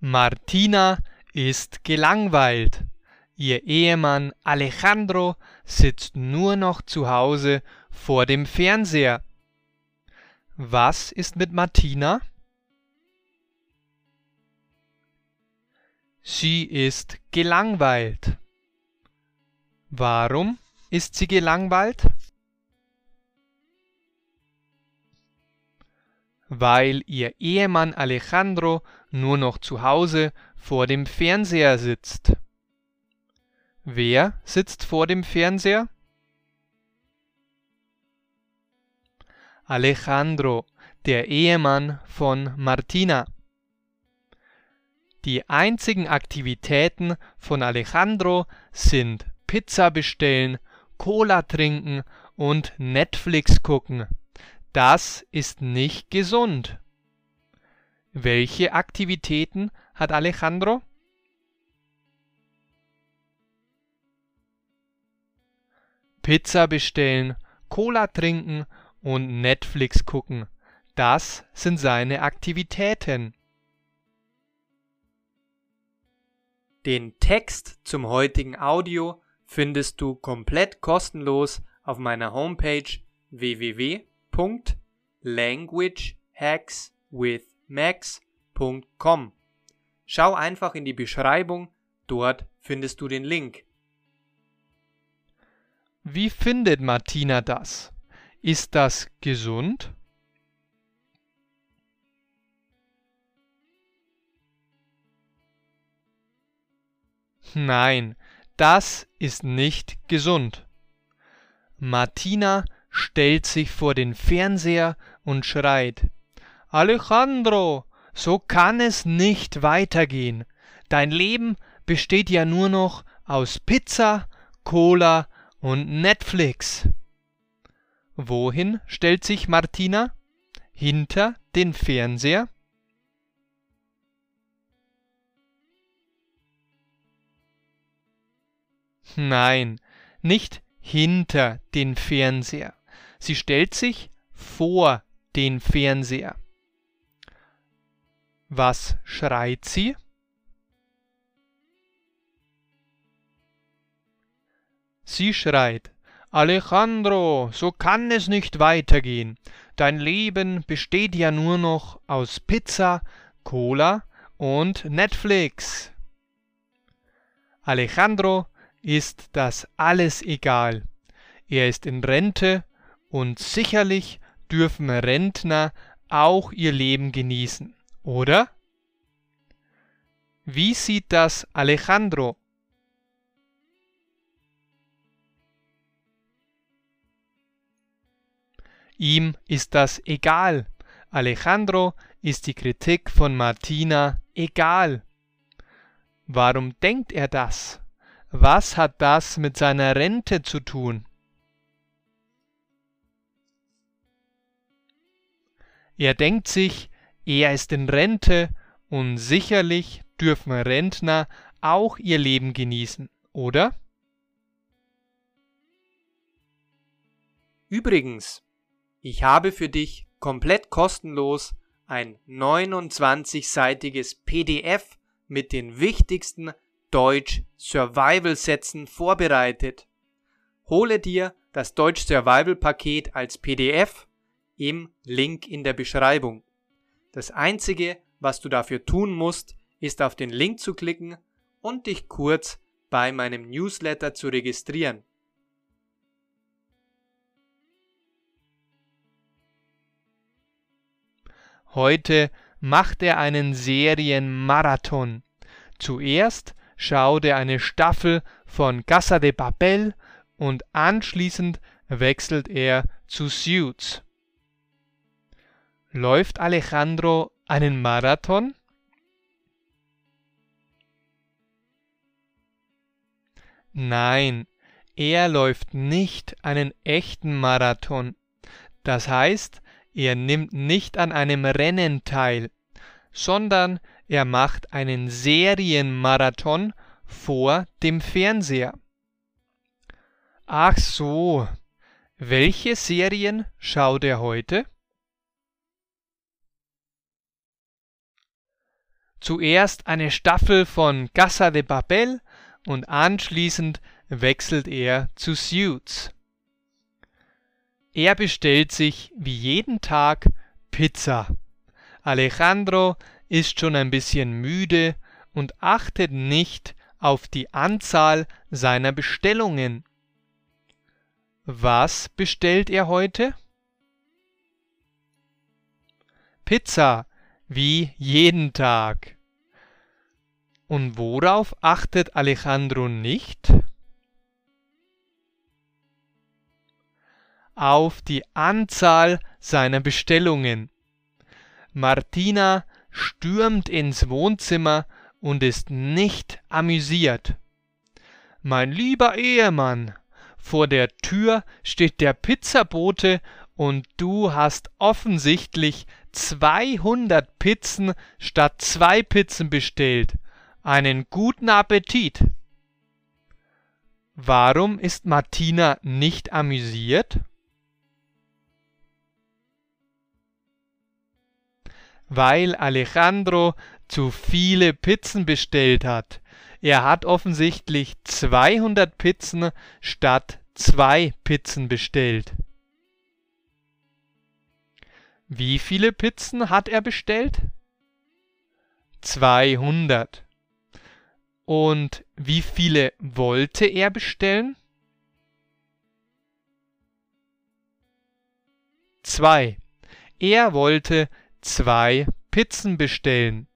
Martina ist gelangweilt. Ihr Ehemann Alejandro sitzt nur noch zu Hause vor dem Fernseher. Was ist mit Martina? Sie ist gelangweilt. Warum ist sie gelangweilt? Weil ihr Ehemann Alejandro nur noch zu Hause vor dem Fernseher sitzt. Wer sitzt vor dem Fernseher? Alejandro, der Ehemann von Martina. Die einzigen Aktivitäten von Alejandro sind Pizza bestellen, Cola trinken und Netflix gucken. Das ist nicht gesund. Welche Aktivitäten hat Alejandro? Pizza bestellen, Cola trinken und Netflix gucken. Das sind seine Aktivitäten. Den Text zum heutigen Audio findest du komplett kostenlos auf meiner Homepage www.languagehackswithmax.com. Schau einfach in die Beschreibung, dort findest du den Link. Wie findet Martina das? Ist das gesund? Nein, das ist nicht gesund. Martina stellt sich vor den Fernseher und schreit Alejandro, so kann es nicht weitergehen. Dein Leben besteht ja nur noch aus Pizza, Cola und Netflix. Wohin stellt sich Martina? Hinter den Fernseher? Nein, nicht hinter den Fernseher. Sie stellt sich vor den Fernseher. Was schreit sie? Sie schreit Alejandro, so kann es nicht weitergehen. Dein Leben besteht ja nur noch aus Pizza, Cola und Netflix. Alejandro ist das alles egal. Er ist in Rente und sicherlich dürfen Rentner auch ihr Leben genießen, oder? Wie sieht das Alejandro? Ihm ist das egal. Alejandro ist die Kritik von Martina egal. Warum denkt er das? Was hat das mit seiner Rente zu tun? Er denkt sich, er ist in Rente und sicherlich dürfen Rentner auch ihr Leben genießen, oder? Übrigens, ich habe für dich komplett kostenlos ein 29-seitiges PDF mit den wichtigsten Deutsch Survival Sätzen vorbereitet. Hole dir das Deutsch Survival Paket als PDF im Link in der Beschreibung. Das einzige, was du dafür tun musst, ist auf den Link zu klicken und dich kurz bei meinem Newsletter zu registrieren. Heute macht er einen Serienmarathon. Zuerst schaut er eine Staffel von Casa de Papel und anschließend wechselt er zu Suits. Läuft Alejandro einen Marathon? Nein, er läuft nicht einen echten Marathon. Das heißt, er nimmt nicht an einem Rennen teil, sondern er macht einen Serienmarathon vor dem Fernseher. Ach so, welche Serien schaut er heute? Zuerst eine Staffel von Casa de Papel und anschließend wechselt er zu Suits. Er bestellt sich wie jeden Tag Pizza. Alejandro ist schon ein bisschen müde und achtet nicht auf die Anzahl seiner Bestellungen. Was bestellt er heute? Pizza, wie jeden Tag. Und worauf achtet Alejandro nicht? Auf die Anzahl seiner Bestellungen. Martina stürmt ins Wohnzimmer und ist nicht amüsiert. Mein lieber Ehemann, vor der Tür steht der Pizzabote und du hast offensichtlich 200 Pizzen statt zwei Pizzen bestellt. Einen guten Appetit. Warum ist Martina nicht amüsiert? Weil Alejandro zu viele Pizzen bestellt hat. Er hat offensichtlich 200 Pizzen statt zwei Pizzen bestellt. Wie viele Pizzen hat er bestellt? 200. Und wie viele wollte er bestellen? Zwei. Er wollte zwei Pizzen bestellen.